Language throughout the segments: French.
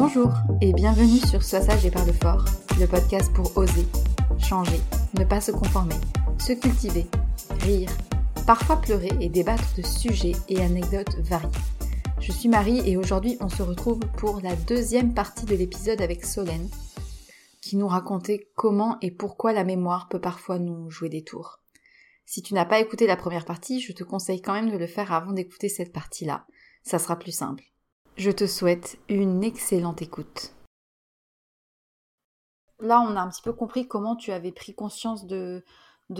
Bonjour et bienvenue sur Sois sage et parle fort, le podcast pour oser, changer, ne pas se conformer, se cultiver, rire, parfois pleurer et débattre de sujets et anecdotes variés. Je suis Marie et aujourd'hui on se retrouve pour la deuxième partie de l'épisode avec Solène qui nous racontait comment et pourquoi la mémoire peut parfois nous jouer des tours. Si tu n'as pas écouté la première partie, je te conseille quand même de le faire avant d'écouter cette partie-là. Ça sera plus simple. Je te souhaite une excellente écoute. Là, on a un petit peu compris comment tu avais pris conscience de,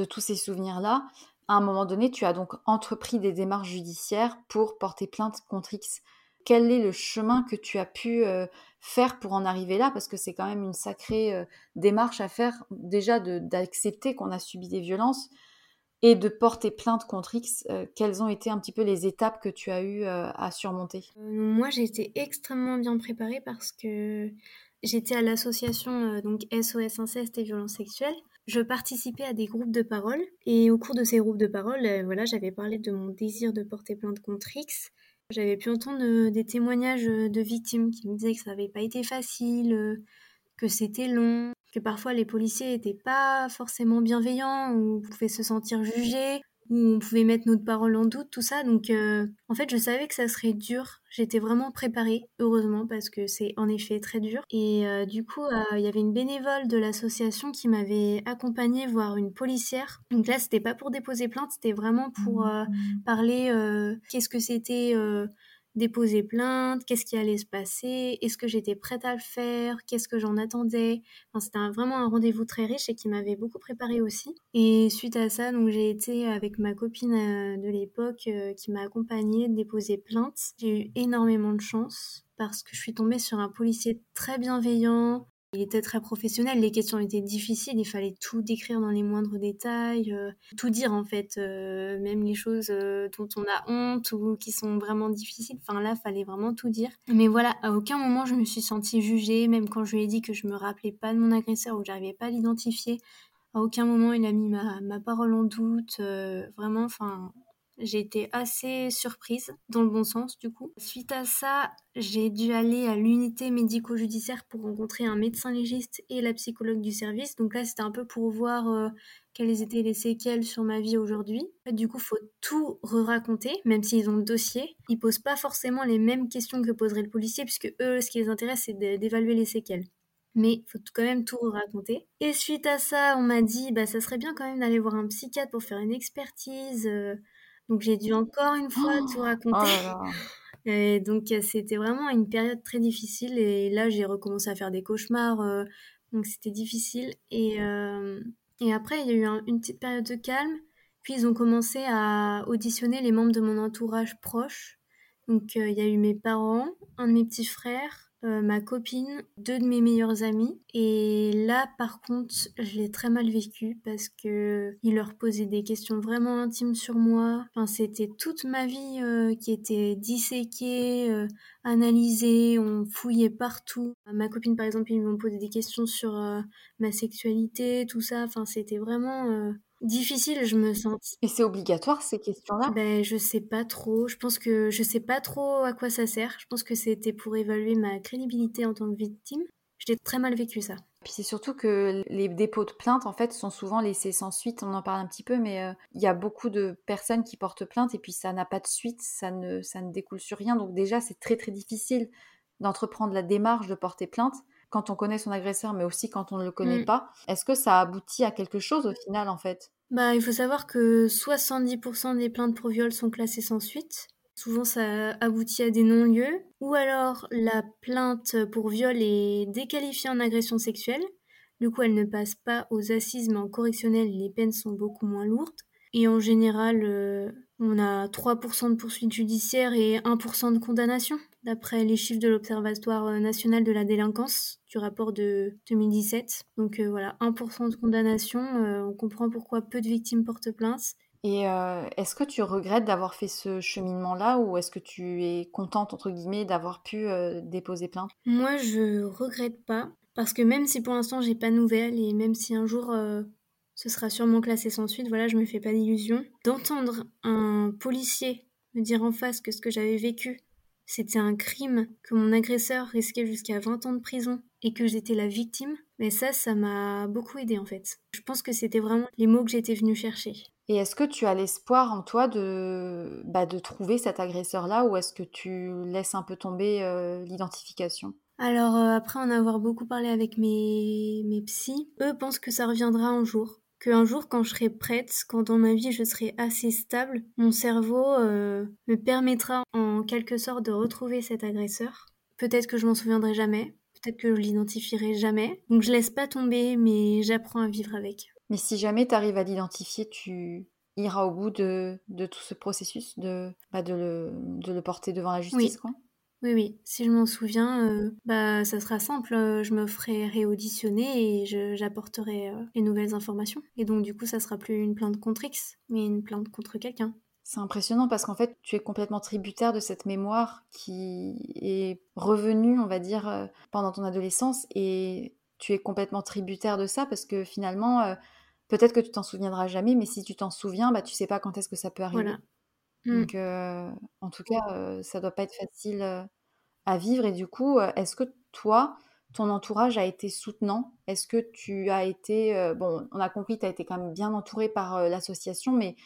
tous ces souvenirs-là. À un moment donné, tu as donc entrepris des démarches judiciaires pour porter plainte contre X. Quel est le chemin que tu as pu euh, faire pour en arriver là? Parce que c'est quand même une sacrée euh, démarche à faire, déjà d'accepter qu'on a subi des violences, et de porter plainte contre X, euh, quelles ont été un petit peu les étapes que tu as eu euh, à surmonter? Euh, Moi, j'ai été extrêmement bien préparée parce que j'étais à l'association donc SOS Inceste et Violences Sexuelles. Je participais à des groupes de parole et au cours de ces groupes de parole, voilà, j'avais parlé de mon désir de porter plainte contre X. J'avais pu entendre des témoignages de victimes qui me disaient que ça n'avait pas été facile, que c'était long, que parfois les policiers n'étaient pas forcément bienveillants, ou on pouvait se sentir jugé, ou on pouvait mettre notre parole en doute, tout ça. Donc euh, en fait, je savais que ça serait dur. J'étais vraiment préparée, heureusement, parce que c'est en effet très dur. Et euh, du coup, euh, il y avait une bénévole de l'association qui m'avait accompagnée voir une policière. Donc là, c'était pas pour déposer plainte, c'était vraiment pour mmh. parler qu'est-ce que c'était déposer plainte, qu'est-ce qui allait se passer, est-ce que j'étais prête à le faire, qu'est-ce que j'en attendais. c'était vraiment un rendez-vous très riche et qui m'avait beaucoup préparé aussi. Et suite à ça, j'ai été avec ma copine euh, de l'époque euh, qui m'a accompagnée déposer plainte. J'ai eu énormément de chance parce que je suis tombée sur un policier très bienveillant, Il était très professionnel, les questions étaient difficiles, il fallait tout décrire dans les moindres détails, euh, tout dire en fait, euh, même les choses euh, dont on a honte ou qui sont vraiment difficiles. Enfin là, fallait vraiment tout dire. Mais voilà, à aucun moment je me suis sentie jugée, même quand je lui ai dit que je me rappelais pas de mon agresseur ou que j'arrivais pas à l'identifier. À aucun moment il a mis ma, ma parole en doute. vraiment, enfin, j'ai été assez surprise, dans le bon sens du coup. Suite à ça, j'ai dû aller à l'unité médico-judiciaire pour rencontrer un médecin légiste et la psychologue du service. Donc là, c'était un peu pour voir euh, quelles étaient les séquelles sur ma vie aujourd'hui. Du coup, faut tout re-raconter, même s'ils ont le dossier. Ils posent pas forcément les mêmes questions que poserait le policier, puisque eux, ce qui les intéresse, c'est d'évaluer les séquelles mais il faut quand même tout raconter. Et suite à ça, on m'a dit, bah ça serait bien quand même d'aller voir un psychiatre pour faire une expertise. Euh, donc j'ai dû encore une fois tout oh raconter. et donc c'était vraiment une période très difficile et là j'ai recommencé à faire des cauchemars, euh, donc c'était difficile. Et, euh, et après il y a eu une petite période de calme, puis ils ont commencé à auditionner les membres de mon entourage proche. Donc euh, il y a eu mes parents, un de mes petits frères, euh, ma copine, deux de mes meilleurs amis. Et là, par contre, je l'ai très mal vécu parce que il leur posait des questions vraiment intimes sur moi. Enfin, c'était toute ma vie euh, qui était disséquée, euh, analysée, on fouillait partout. Ma copine, par exemple, ils m'ont posé des questions sur ma sexualité, tout ça. Enfin, c'était vraiment difficile, je me sens. Et c'est obligatoire ces questions-là? Ben je sais pas trop. Je pense que je sais pas trop à quoi ça sert. Je pense que c'était pour évaluer ma crédibilité en tant que victime. J'ai très mal vécu ça. Puis c'est surtout que les dépôts de plainte en fait sont souvent laissés sans suite. On en parle un petit peu, mais euh, il y a beaucoup de personnes qui portent plainte et puis ça n'a pas de suite, ça ne ça ne découle sur rien. Donc déjà c'est très très difficile d'entreprendre la démarche de porter plainte quand on connaît son agresseur, mais aussi quand on ne le connaît mm. pas. Est-ce que ça aboutit à quelque chose au final, en fait? Bah, il faut savoir que 70% des plaintes pour viol sont classées sans suite. Souvent, ça aboutit à des non-lieux. Ou alors, la plainte pour viol est déqualifiée en agression sexuelle. Du coup, elle ne passe pas aux assises, mais en correctionnel, les peines sont beaucoup moins lourdes. Et en général, euh, on a 3% de poursuites judiciaires et 1% de condamnation, d'après les chiffres de l'Observatoire euh, national de la délinquance du rapport de 2017. Donc euh, voilà, 1% de condamnation, on comprend pourquoi peu de victimes portent plainte. Et est-ce que tu regrettes d'avoir fait ce cheminement-là ou est-ce que tu es contente, entre guillemets, d'avoir pu déposer plainte? Moi, je regrette pas, parce que même si pour l'instant j'ai pas de nouvelles et même si un jour ce sera sûrement classé sans suite, voilà, je me fais pas d'illusions. D'entendre un policier me dire en face que ce que j'avais vécu, c'était un crime, que mon agresseur risquait jusqu'à 20 ans de prison et que j'étais la victime, mais ça, ça m'a beaucoup aidé en fait. Je pense que c'était vraiment les mots que j'étais venue chercher. Et est-ce que tu as l'espoir en toi de, bah, de trouver cet agresseur-là ou est-ce que tu laisses un peu tomber euh, l'identification? Alors euh, après en avoir beaucoup parlé avec mes, mes psys, eux pensent que ça reviendra un jour qu'un jour, quand je serai prête, quand dans ma vie je serai assez stable, mon cerveau euh, me permettra quelque sorte de retrouver cet agresseur. Peut-être que je m'en souviendrai jamais, peut-être que je l'identifierai jamais. Donc je laisse pas tomber, mais j'apprends à vivre avec. Mais si jamais tu arrives à l'identifier, tu iras au bout de, tout ce processus de, bah, de, le, porter devant la justice, quoi oui, oui, si je m'en souviens, euh, bah, ça sera simple. Euh, je me ferai réauditionner et j'apporterai euh, les nouvelles informations. Et donc, du coup, ça sera plus une plainte contre X, mais une plainte contre quelqu'un. C'est impressionnant parce qu'en fait, tu es complètement tributaire de cette mémoire qui est revenue, on va dire, pendant ton adolescence. Et tu es complètement tributaire de ça parce que finalement, peut-être que tu t'en souviendras jamais, mais si tu t'en souviens, bah, tu sais pas quand est-ce que ça peut arriver. Voilà. Mmh. Donc, en tout cas, ça doit pas être facile à vivre. Et du coup, est-ce que toi, ton entourage a été soutenant? Est-ce que tu as été, bon, on a compris, tu as été quand même bien entouré par l'association, mais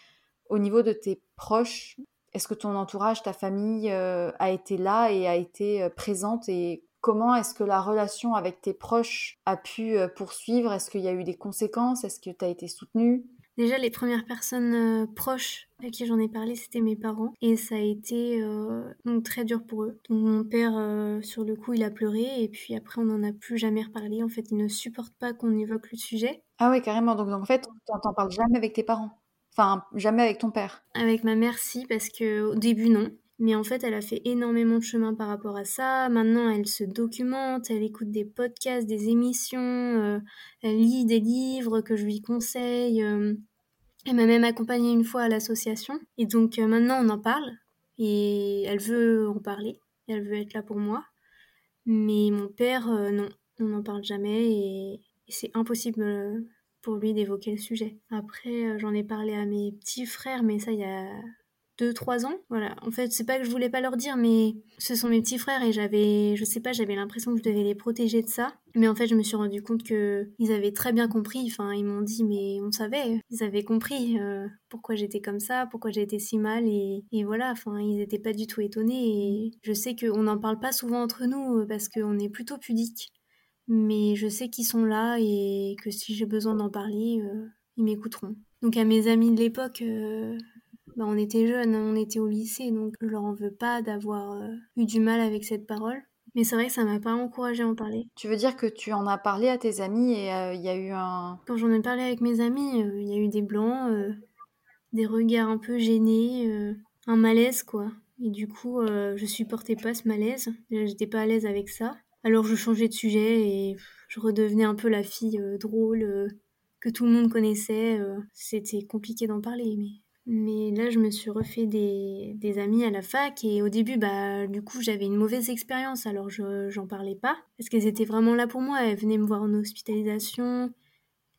au niveau de tes proches, est-ce que ton entourage, ta famille a été là et a été présente et comment est-ce que la relation avec tes proches a pu poursuivre? Est-ce qu'il y a eu des conséquences? Est-ce que tu as été soutenue? Déjà, les premières personnes euh, proches à qui j'en ai parlé, c'était mes parents. Et ça a été euh, donc très dur pour eux. Donc mon père, euh, sur le coup, il a pleuré. Et puis après, on n'en a plus jamais reparlé. En fait, il ne supporte pas qu'on évoque le sujet. Ah oui, carrément. Donc, en fait, tu n'en parles jamais avec tes parents Enfin, jamais avec ton père Avec ma mère, si, parce qu'au début, non. Mais en fait, elle a fait énormément de chemin par rapport à ça. Maintenant, elle se documente, elle écoute des podcasts, des émissions, euh, elle lit des livres que je lui conseille. Euh. elle m'a même accompagnée une fois à l'association. Et donc euh, maintenant, on en parle. Et elle veut en parler. Elle veut être là pour moi. Mais mon père, non, on n'en parle jamais. Et c'est impossible pour lui d'évoquer le sujet. Après, j'en ai parlé à mes petits frères, mais ça, il y a deux, trois ans. Voilà. En fait, c'est pas que je voulais pas leur dire, mais ce sont mes petits frères et j'avais, je sais pas, j'avais l'impression que je devais les protéger de ça. Mais en fait, je me suis rendu compte que ils avaient très bien compris. Enfin, ils m'ont dit, mais on savait. Ils avaient compris euh, pourquoi j'étais comme ça, pourquoi j'étais si mal et, voilà. Enfin, ils étaient pas du tout étonnés. Et je sais qu'on n'en parle pas souvent entre nous euh, parce qu'on est plutôt pudique. Mais je sais qu'ils sont là et que si j'ai besoin d'en parler, euh, ils m'écouteront. Donc à mes amis de l'époque, bah, on était jeunes, on était au lycée, donc je leur en veux pas d'avoir euh, eu du mal avec cette parole. Mais c'est vrai que ça m'a pas encouragé à en parler. Tu veux dire que tu en as parlé à tes amis et euh, il y a eu un... Quand j'en ai parlé avec mes amis, euh, il y a eu des blancs, des regards un peu gênés, un malaise quoi. Et du coup, je supportais pas ce malaise. J'étais pas à l'aise avec ça. Alors je changeais de sujet et je redevenais un peu la fille drôle que tout le monde connaissait. C'était compliqué d'en parler, mais là, je me suis refait des, des amis à la fac et au début, bah, du coup, j'avais une mauvaise expérience, alors je j'en parlais pas parce qu'elles étaient vraiment là pour moi. Elles venaient me voir en hospitalisation,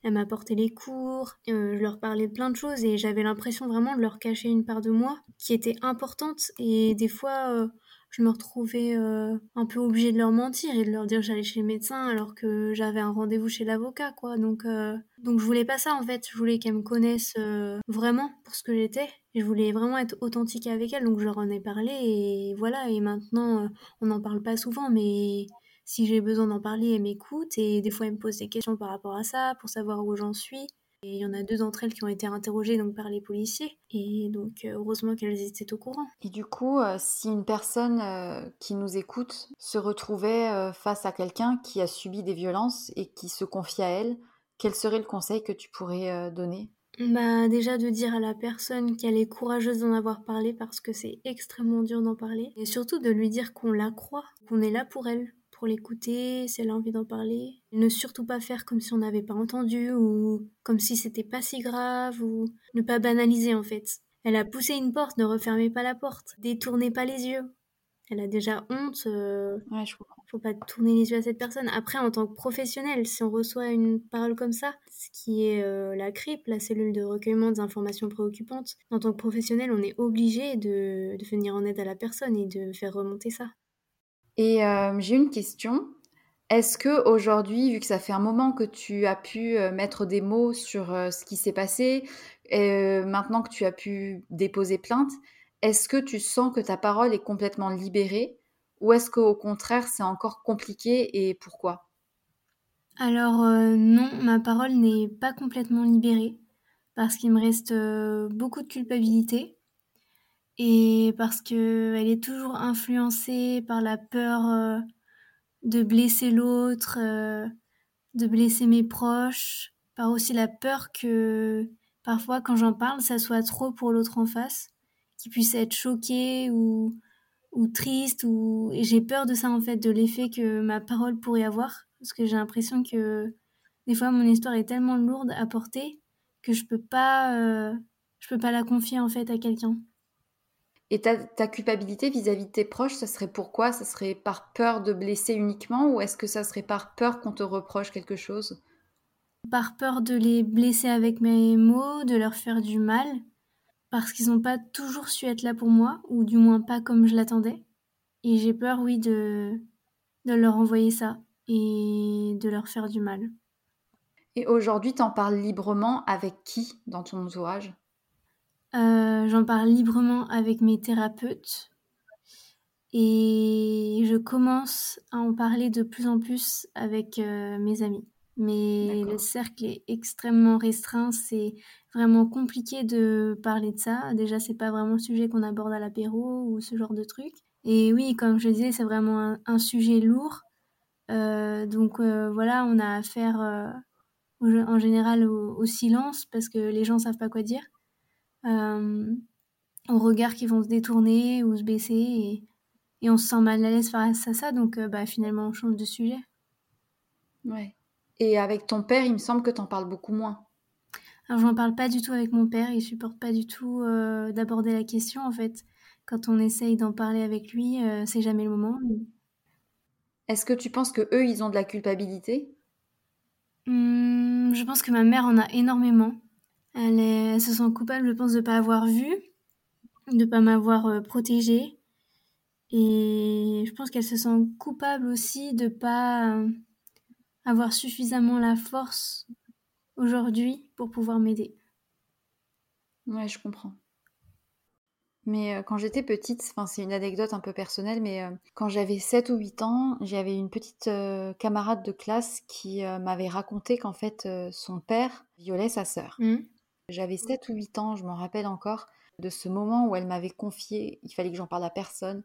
elles m'apportaient les cours, euh, je leur parlais plein de choses et j'avais l'impression vraiment de leur cacher une part de moi qui était importante et des fois, euh, je me retrouvais euh, un peu obligée de leur mentir et de leur dire que j'allais chez le médecin alors que j'avais un rendez-vous chez l'avocat, quoi. Donc, euh, donc je voulais pas ça en fait. Je voulais qu'elles me connaissent euh, vraiment pour ce que j'étais. Je voulais vraiment être authentique avec elles, donc je leur en ai parlé et voilà. Et maintenant, on n'en parle pas souvent, mais si j'ai besoin d'en parler, elles m'écoutent et des fois elles me posent des questions par rapport à ça pour savoir où j'en suis. Et il y en a deux d'entre elles qui ont été interrogées donc par les policiers. Et donc, euh, heureusement qu'elles étaient au courant. Et du coup, euh, si une personne euh, qui nous écoute se retrouvait face à quelqu'un qui a subi des violences et qui se confie à elle, quel serait le conseil que tu pourrais donner? Bah déjà de dire à la personne qu'elle est courageuse d'en avoir parlé parce que c'est extrêmement dur d'en parler et surtout de lui dire qu'on la croit, qu'on est là pour elle, pour l'écouter, si elle a envie d'en parler. Ne surtout pas faire comme si on n'avait pas entendu ou comme si c'était pas si grave ou ne pas banaliser en fait. Elle a poussé une porte, ne refermez pas la porte, détournez pas les yeux. Elle a déjà honte. Euh, ouais, je comprends. Faut pas tourner les yeux à cette personne. Après, en tant que professionnel, si on reçoit une parole comme ça, ce qui est euh, la CRIP, la cellule de recueillement des informations préoccupantes, en tant que professionnel, on est obligé de, de venir en aide à la personne et de faire remonter ça. Et euh, j'ai une question. Est-ce que aujourd'hui, vu que ça fait un moment que tu as pu euh, mettre des mots sur euh, ce qui s'est passé, et maintenant que tu as pu déposer plainte, est-ce que tu sens que ta parole est complètement libérée ou est-ce qu'au contraire c'est encore compliqué et pourquoi? Alors non, ma parole n'est pas complètement libérée parce qu'il me reste beaucoup de culpabilité et parce que elle est toujours influencée par la peur euh, de blesser l'autre, euh, de blesser mes proches, par aussi la peur que parfois quand j'en parle, ça soit trop pour l'autre en face, qu'il puisse être choqué ou ou triste ou et j'ai peur de ça en fait, de l'effet que ma parole pourrait avoir parce que j'ai l'impression que des fois mon histoire est tellement lourde à porter que je peux euh, je peux pas la confier en fait à quelqu'un. Et ta, culpabilité vis-à-vis de tes proches, ça serait pourquoi Ça serait par peur de blesser uniquement ou est-ce que ça serait par peur qu'on te reproche quelque chose? Par peur de les blesser avec mes mots, de leur faire du mal, parce qu'ils n'ont pas toujours su être là pour moi, ou du moins pas comme je l'attendais. Et j'ai peur, oui, de, de leur envoyer ça et de leur faire du mal. Et aujourd'hui, t'en parles librement avec qui dans ton entourage? Euh, j'en parle librement avec mes thérapeutes et je commence à en parler de plus en plus avec euh, mes amis. Mais le cercle est extrêmement restreint, c'est vraiment compliqué de parler de ça. Déjà, c'est pas vraiment le sujet qu'on aborde à l'apéro ou ce genre de truc. Et oui, comme je disais, c'est vraiment un, sujet lourd. Euh, donc voilà, on a affaire en général au, au, silence parce que les gens savent pas quoi dire. Euh, aux regards qui vont se détourner ou se baisser et, et on se sent mal à l'aise face à ça, donc bah, finalement on change de sujet. Ouais. Et avec ton père, il me semble que tu en parles beaucoup moins. Alors j'en parle pas du tout avec mon père, il supporte pas du tout d'aborder la question en fait. Quand on essaye d'en parler avec lui, c'est jamais le moment. Est-ce que tu penses que eux, ils ont de la culpabilité? Mmh, Je pense que ma mère en a énormément. Elle, se sent coupable, je pense, de ne pas avoir vu, de ne pas m'avoir euh, protégée. Et je pense qu'elle se sent coupable aussi de ne pas euh, avoir suffisamment la force aujourd'hui pour pouvoir m'aider. Ouais, je comprends. Mais euh, quand j'étais petite, c'est une anecdote un peu personnelle, mais euh, quand j'avais 7 ou 8 ans, j'avais une petite euh, camarade de classe qui m'avait raconté qu'en fait son père violait sa sœur. Mmh. J'avais 7 ou 8 ans, je m'en rappelle encore, de ce moment où elle m'avait confié, il fallait que j'en parle à personne,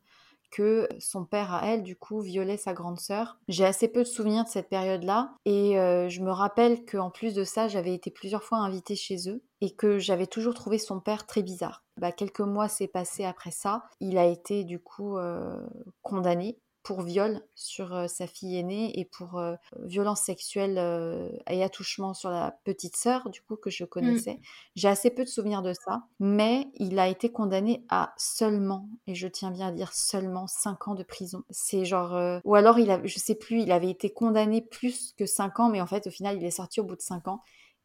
que son père à elle, du coup, violait sa grande sœur. J'ai assez peu de souvenirs de cette période-là et euh, je me rappelle qu'en plus de ça, j'avais été plusieurs fois invitée chez eux et que j'avais toujours trouvé son père très bizarre. Bah, quelques mois s'est passé après ça. Il a été du coup euh, condamné pour viol sur euh, sa fille aînée et pour euh, violence sexuelle euh, et attouchement sur la petite sœur, du coup, que je mmh. connaissais. J'ai assez peu de souvenirs de ça, mais il a été condamné à seulement, et je tiens bien à dire seulement, 5 ans de prison. C'est genre... ou alors, il a, je sais plus, il avait été condamné plus que 5 ans, mais en fait, au final, il est sorti au bout de 5 ans.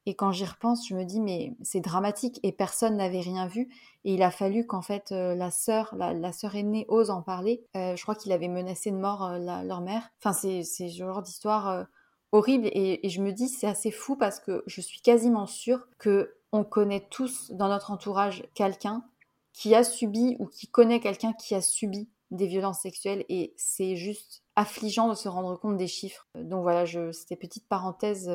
Et quand j'y repense, je me dis, mais c'est dramatique et personne n'avait rien vu. Et il a fallu qu'en fait, euh, la sœur, la, sœur aînée ose en parler. Euh, je crois qu'il avait menacé de mort euh, leur mère. Enfin, c'est ce genre d'histoire horrible. Et, je me dis, c'est assez fou parce que je suis quasiment sûre que on connaît tous dans notre entourage quelqu'un qui a subi ou qui connaît quelqu'un qui a subi des violences sexuelles. Et c'est juste affligeant de se rendre compte des chiffres. Donc voilà, c'était petite parenthèse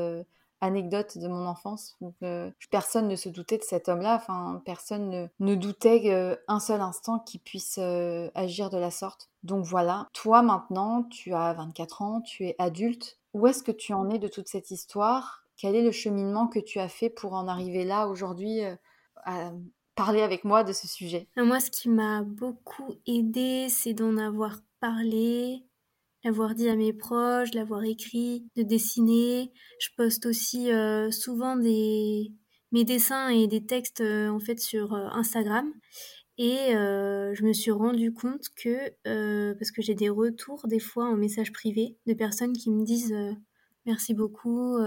anecdote de mon enfance. Euh, personne ne se doutait de cet homme-là, enfin, personne ne, doutait euh, un seul instant qu'il puisse euh, agir de la sorte. Donc voilà, toi maintenant, tu as 24 ans, tu es adulte. Où est-ce que tu en es de toute cette histoire? Quel est le cheminement que tu as fait pour en arriver là aujourd'hui à parler avec moi de ce sujet? Moi, ce qui m'a beaucoup aidé, c'est d'en avoir parlé, l'avoir dit à mes proches, l'avoir écrit, de dessiner. Je poste aussi euh, souvent des mes dessins et des textes euh, en fait sur euh, Instagram. Et je me suis rendu compte que, parce que j'ai des retours des fois en message privé de personnes qui me disent merci beaucoup,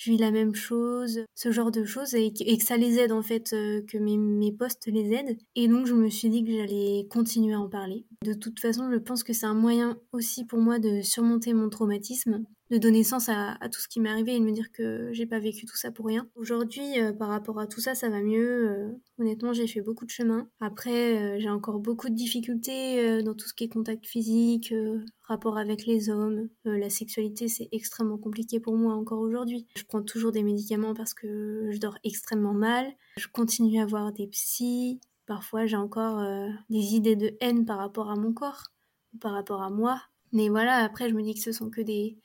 je vis la même chose, ce genre de choses, et, que ça les aide en fait, euh, que mes, mes posts les aident. Et donc je me suis dit que j'allais continuer à en parler. De toute façon, je pense que c'est un moyen aussi pour moi de surmonter mon traumatisme de donner sens à, tout ce qui m'est arrivé et de me dire que j'ai pas vécu tout ça pour rien. Aujourd'hui, euh, par rapport à tout ça, ça va mieux. Euh, honnêtement, j'ai fait beaucoup de chemin. Après, euh, j'ai encore beaucoup de difficultés dans tout ce qui est contact physique, rapport avec les hommes. la sexualité, c'est extrêmement compliqué pour moi encore aujourd'hui. Je prends toujours des médicaments parce que je dors extrêmement mal. Je continue à voir des psys. Parfois, j'ai encore des idées de haine par rapport à mon corps, par rapport à moi. Mais voilà, après, je me dis que ce sont que des,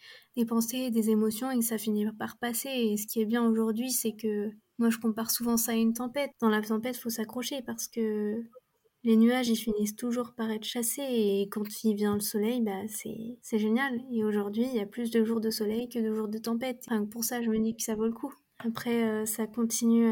pensées, des émotions et que ça finit par passer. Et ce qui est bien aujourd'hui, c'est que moi, je compare souvent ça à une tempête. Dans la tempête, il faut s'accrocher parce que les nuages, ils finissent toujours par être chassés et quand il vient le soleil, bah, c'est génial. Et aujourd'hui, il y a plus de jours de soleil que de jours de tempête. pour ça, je me dis que ça vaut le coup. Après, euh, ça continue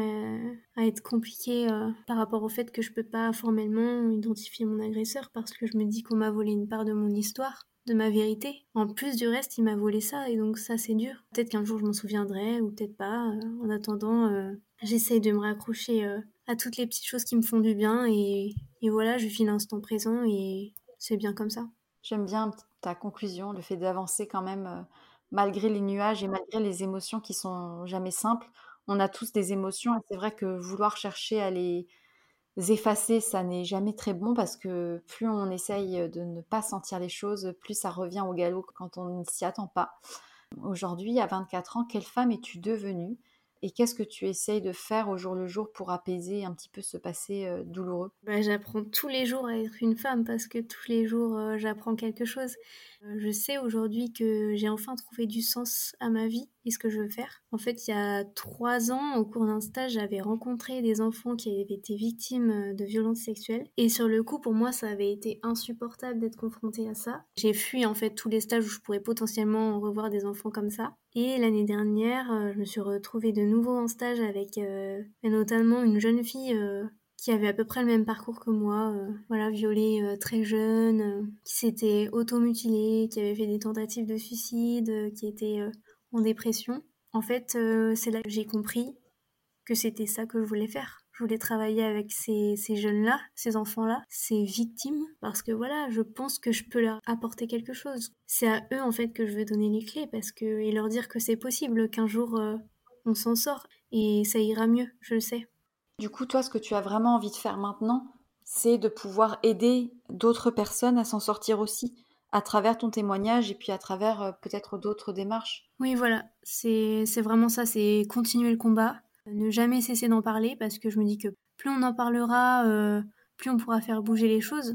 à, être compliqué euh, par rapport au fait que je peux pas formellement identifier mon agresseur parce que je me dis qu'on m'a volé une part de mon histoire de ma vérité. En plus du reste, il m'a volé ça et donc ça c'est dur. Peut-être qu'un jour je m'en souviendrai ou peut-être pas. Euh, en attendant, euh, j'essaye de me raccrocher euh, à toutes les petites choses qui me font du bien et, voilà, je vis l'instant présent et c'est bien comme ça. J'aime bien ta conclusion, le fait d'avancer quand même malgré les nuages et malgré les émotions qui sont jamais simples. On a tous des émotions et c'est vrai que vouloir chercher à les effacer, ça n'est jamais très bon parce que plus on essaye de ne pas sentir les choses, plus ça revient au galop quand on ne s'y attend pas. Aujourd'hui, à 24 ans, quelle femme es-tu devenue et qu'est-ce que tu essayes de faire au jour le jour pour apaiser un petit peu ce passé euh, douloureux? Bah, J'apprends tous les jours à être une femme parce que tous les jours euh, j'apprends quelque chose. Euh, je sais aujourd'hui que j'ai enfin trouvé du sens à ma vie et ce que je veux faire. En fait, il y a trois ans, au cours d'un stage, j'avais rencontré des enfants qui avaient été victimes euh, de violences sexuelles. Et sur le coup, pour moi, ça avait été insupportable d'être confrontée à ça. J'ai fui en fait tous les stages où je pourrais potentiellement revoir des enfants comme ça. Et l'année dernière, euh, je me suis retrouvée de nouveau en stage avec euh, notamment une jeune fille qui avait à peu près le même parcours que moi, voilà, violée très jeune, qui s'était automutilée, qui avait fait des tentatives de suicide, qui était en dépression. En fait, euh, c'est là que j'ai compris que c'était ça que je voulais faire. Je voulais travailler avec ces, jeunes-là, ces enfants-là, ces victimes, parce que voilà, je pense que je peux leur apporter quelque chose. C'est à eux en fait que je veux donner les clés, parce que et leur dire que c'est possible, qu'un jour euh, on s'en sort et ça ira mieux, je le sais. Du coup, toi, ce que tu as vraiment envie de faire maintenant, c'est de pouvoir aider d'autres personnes à s'en sortir aussi à travers ton témoignage et puis à travers euh, peut-être d'autres démarches. Oui, voilà, c'est vraiment ça, c'est continuer le combat, ne jamais cesser d'en parler parce que je me dis que plus on en parlera, euh, plus on pourra faire bouger les choses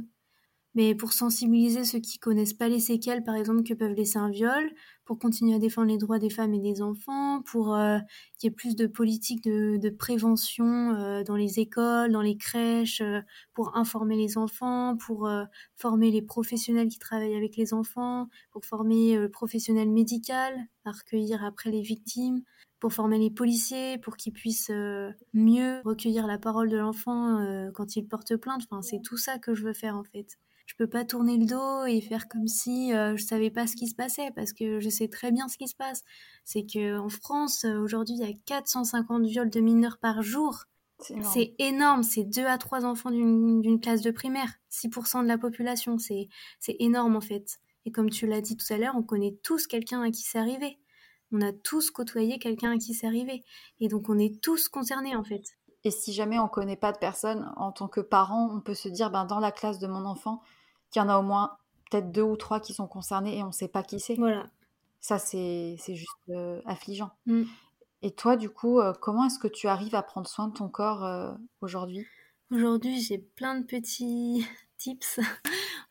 mais pour sensibiliser ceux qui connaissent pas les séquelles, par exemple, que peuvent laisser un viol, pour continuer à défendre les droits des femmes et des enfants, pour euh, qu'il y ait plus de politiques de, prévention euh, dans les écoles, dans les crèches, euh, pour informer les enfants, pour former les professionnels qui travaillent avec les enfants, pour former le professionnel médical à recueillir après les victimes, pour former les policiers, pour qu'ils puissent mieux recueillir la parole de l'enfant quand il porte plainte. Enfin, c'est tout ça que je veux faire en fait je peux pas tourner le dos et faire comme si euh, je savais pas ce qui se passait parce que je sais très bien ce qui se passe. C'est que en France euh, aujourd'hui il y a 450 viols de mineurs par jour. C'est énorme, c'est 2 à 3 enfants d'une classe de primaire, 6% de la population, c'est énorme en fait. Et comme tu l'as dit tout à l'heure, on connaît tous quelqu'un à qui c'est arrivé. On a tous côtoyé quelqu'un à qui c'est arrivé. Et donc on est tous concernés en fait. Et si jamais on connaît pas de personne, en tant que parent, on peut se dire, ben, dans la classe de mon enfant, qu'il y en a au moins peut-être deux ou trois qui sont concernés et on ne sait pas qui c'est. Voilà. Ça, c'est juste euh, affligeant. Mm. Et toi, du coup, euh, comment est-ce que tu arrives à prendre soin de ton corps euh, aujourd'hui? Aujourd'hui, j'ai plein de petits tips.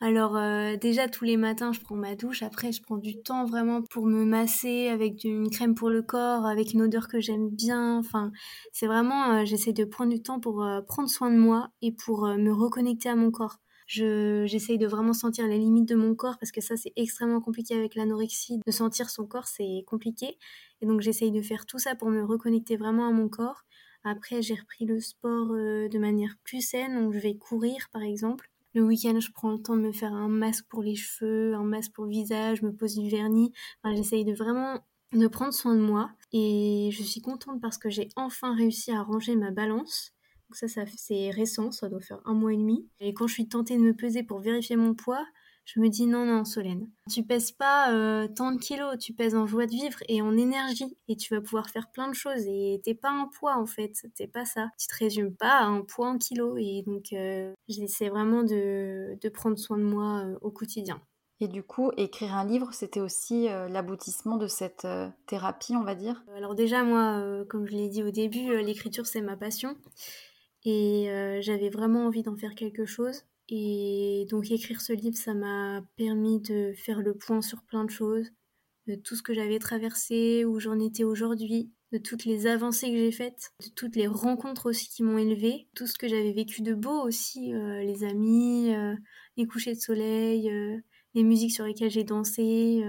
Alors déjà tous les matins je prends ma douche, après je prends du temps vraiment pour me masser avec une crème pour le corps, avec une odeur que j'aime bien. Enfin c'est vraiment j'essaie de prendre du temps pour prendre soin de moi et pour me reconnecter à mon corps. J'essaye de vraiment sentir les limites de mon corps parce que ça, c'est extrêmement compliqué avec l'anorexie. De sentir son corps, c'est compliqué. Et donc, j'essaye de faire tout ça pour me reconnecter vraiment à mon corps. Après, j'ai repris le sport euh, de manière plus saine. Donc, je vais courir, par exemple. Le week-end, je prends le temps de me faire un masque pour les cheveux, un masque pour le visage, me pose du vernis. Enfin, j'essaye de vraiment de prendre soin de moi. Et je suis contente parce que j'ai enfin réussi à ranger ma balance. Donc ça, ça c'est récent, ça doit faire un mois et demi. Et quand je suis tentée de me peser pour vérifier mon poids, je me dis non, non, Solène, tu pèses pas euh, tant de kilos, tu pèses en joie de vivre et en énergie. Et tu vas pouvoir faire plein de choses. Et t'es pas un poids en fait, t'es pas ça. Tu te résumes pas à un poids en kilos. Et donc, euh, j'essaie vraiment de, de, prendre soin de moi euh, au quotidien. Et du coup, écrire un livre, c'était aussi l'aboutissement de cette thérapie, on va dire? Alors déjà, moi, comme je l'ai dit au début, l'écriture, c'est ma passion. Et euh, j'avais vraiment envie d'en faire quelque chose. Et donc écrire ce livre, ça m'a permis de faire le point sur plein de choses, de tout ce que j'avais traversé, où j'en étais aujourd'hui, de toutes les avancées que j'ai faites, de toutes les rencontres aussi qui m'ont élevée, tout ce que j'avais vécu de beau aussi, euh, les amis, euh, les couchers de soleil, les musiques sur lesquelles j'ai dansé,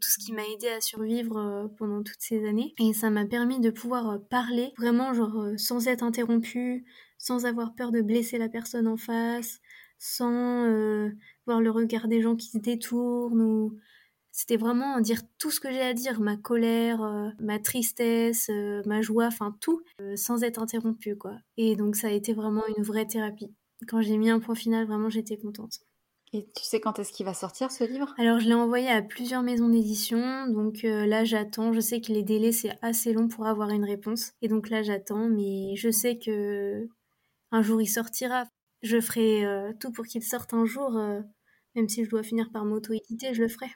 tout ce qui m'a aidé à survivre euh, pendant toutes ces années. Et ça m'a permis de pouvoir euh, parler vraiment genre euh, sans être interrompu, sans avoir peur de blesser la personne en face, sans voir le regard des gens qui se détournent ou c'était vraiment dire tout ce que j'ai à dire, ma colère, ma tristesse, ma joie, enfin tout, sans être interrompu quoi. Et donc ça a été vraiment une vraie thérapie. Quand j'ai mis un point final, vraiment j'étais contente. Et tu sais quand est-ce qu'il va sortir ce livre? Alors je l'ai envoyé à plusieurs maisons d'édition, donc euh, là j'attends. Je sais que les délais c'est assez long pour avoir une réponse, et donc là j'attends, mais je sais que un jour il sortira. Je ferai euh, tout pour qu'il sorte un jour, euh, même si je dois finir par m'auto-éditer, je le ferai.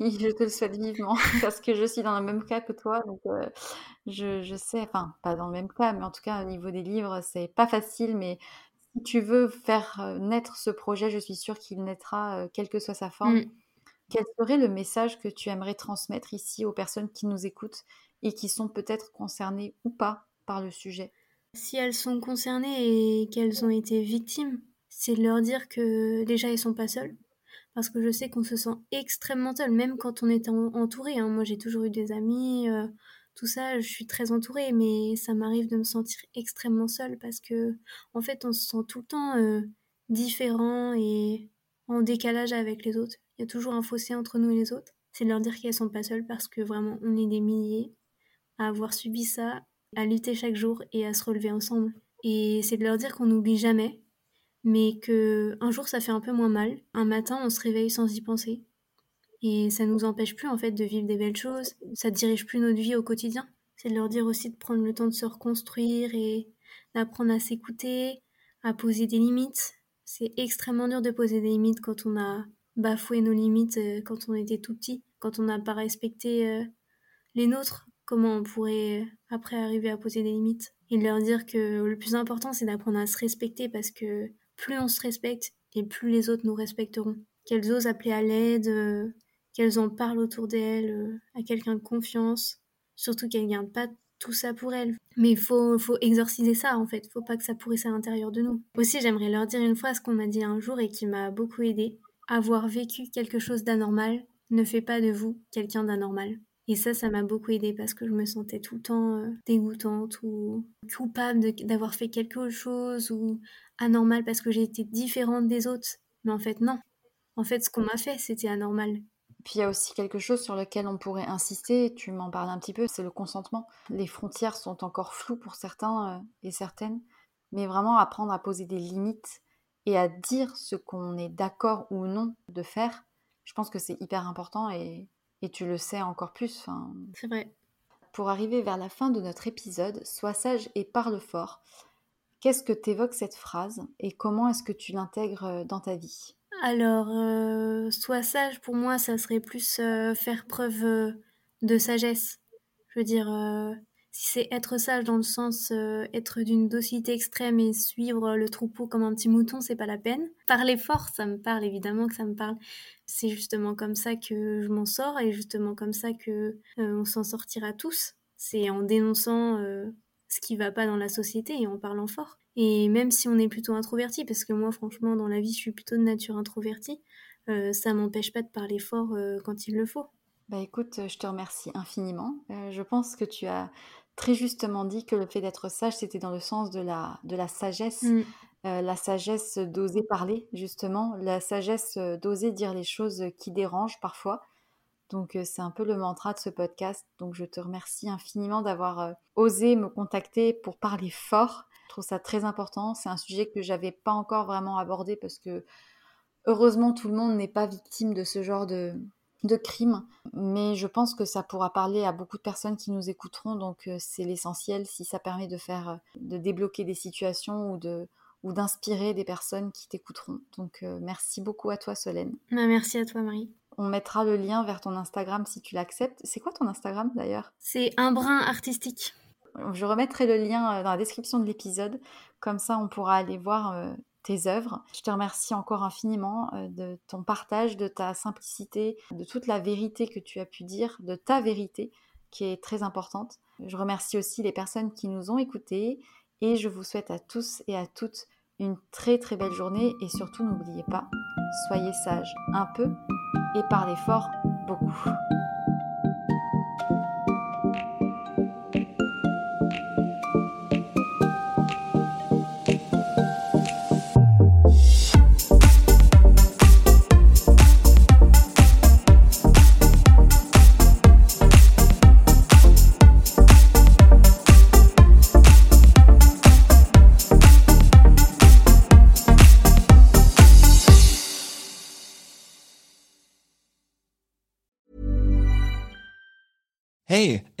Je te le souhaite vivement, parce que je suis dans le même cas que toi, donc je, je sais, enfin pas dans le même cas, mais en tout cas au niveau des livres c'est pas facile, mais si tu veux faire naître ce projet, je suis sûre qu'il naîtra, quelle que soit sa forme. Mm. Quel serait le message que tu aimerais transmettre ici aux personnes qui nous écoutent et qui sont peut-être concernées ou pas par le sujet? Si elles sont concernées et qu'elles ont été victimes, c'est de leur dire que déjà elles sont pas seules. Parce que je sais qu'on se sent extrêmement seul, même quand on est entouré. Hein. Moi j'ai toujours eu des amis, euh, tout ça, je suis très entourée, mais ça m'arrive de me sentir extrêmement seule parce que en fait on se sent tout le temps euh, différent et en décalage avec les autres. Il y a toujours un fossé entre nous et les autres. C'est de leur dire qu'elles sont pas seules parce que vraiment on est des milliers à avoir subi ça, à lutter chaque jour et à se relever ensemble. Et c'est de leur dire qu'on n'oublie jamais, mais que un jour ça fait un peu moins mal. Un matin on se réveille sans y penser. Et ça nous empêche plus en fait de vivre des belles choses. Ça dirige plus notre vie au quotidien. C'est de leur dire aussi de prendre le temps de se reconstruire et d'apprendre à s'écouter, à poser des limites. C'est extrêmement dur de poser des limites quand on a bafoué nos limites euh, quand on était tout petit, quand on n'a pas respecté euh, les nôtres. Comment on pourrait euh, après arriver à poser des limites? Et leur dire que le plus important c'est d'apprendre à se respecter parce que plus on se respecte et plus les autres nous respecteront. Qu'elles osent appeler à l'aide, qu'elles en parlent autour d'elles, à quelqu'un de confiance, surtout qu'elles ne gardent pas tout ça pour elles. Mais il faut, exorciser ça en fait, faut pas que ça pourrisse à l'intérieur de nous. Aussi j'aimerais leur dire une phrase qu'on m'a dit un jour et qui m'a beaucoup aidée. Avoir vécu quelque chose d'anormal ne fait pas de vous quelqu'un d'anormal. Et ça, ça m'a beaucoup aidé parce que je me sentais tout le temps euh, dégoûtante ou coupable d'avoir fait quelque chose ou anormal parce que j'ai été différente des autres. Mais en fait, non. En fait, ce qu'on m'a fait, c'était anormal. Puis il y a aussi quelque chose sur lequel on pourrait insister, tu m'en parles un petit peu, c'est le consentement. Les frontières sont encore floues pour certains euh, et certaines, mais vraiment apprendre à poser des limites et à dire ce qu'on est d'accord ou non de faire, je pense que c'est hyper important et, et, tu le sais encore plus. C'est vrai. Pour arriver vers la fin de notre épisode, sois sage et parle fort. Qu'est-ce que t'évoque cette phrase et comment est-ce que tu l'intègres euh, dans ta vie? Alors, euh, sois sage, pour moi, ça serait plus euh, faire preuve de sagesse. Je veux dire, si c'est être sage dans le sens euh, être d'une docilité extrême et suivre le troupeau comme un petit mouton, c'est pas la peine. Parler fort, ça me parle évidemment que ça me parle. C'est justement comme ça que je m'en sors et justement comme ça que euh, on s'en sortira tous. C'est en dénonçant euh, ce qui va pas dans la société et en parlant fort. Et même si on est plutôt introverti, parce que moi franchement dans la vie je suis plutôt de nature introvertie, ça m'empêche pas de parler fort quand il le faut. Bah écoute, je te remercie infiniment. je pense que tu as très justement dit que le fait d'être sage, c'était dans le sens de la, de la sagesse, mm. euh, la sagesse d'oser parler, justement, la sagesse euh, d'oser dire les choses qui dérangent parfois. Donc euh, c'est un peu le mantra de ce podcast. Donc je te remercie infiniment d'avoir osé me contacter pour parler fort. Je trouve ça très important. C'est un sujet que j'avais pas encore vraiment abordé parce que heureusement tout le monde n'est pas victime de ce genre de, de crimes, mais je pense que ça pourra parler à beaucoup de personnes qui nous écouteront, donc euh, c'est l'essentiel si ça permet de faire, euh, de débloquer des situations ou de ou d'inspirer des personnes qui t'écouteront. Donc euh, merci beaucoup à toi Solène. Bah, merci à toi Marie. On mettra le lien vers ton Instagram si tu l'acceptes. C'est quoi ton Instagram d'ailleurs? C'est un brin artistique. Je remettrai le lien dans la description de l'épisode, comme ça on pourra aller voir tes œuvres. Je te remercie encore infiniment euh, de ton partage, de ta simplicité, de toute la vérité que tu as pu dire, de ta vérité qui est très importante. Je remercie aussi les personnes qui nous ont écoutés et je vous souhaite à tous et à toutes une très très belle journée et surtout n'oubliez pas, soyez sages un peu et parlez fort beaucoup.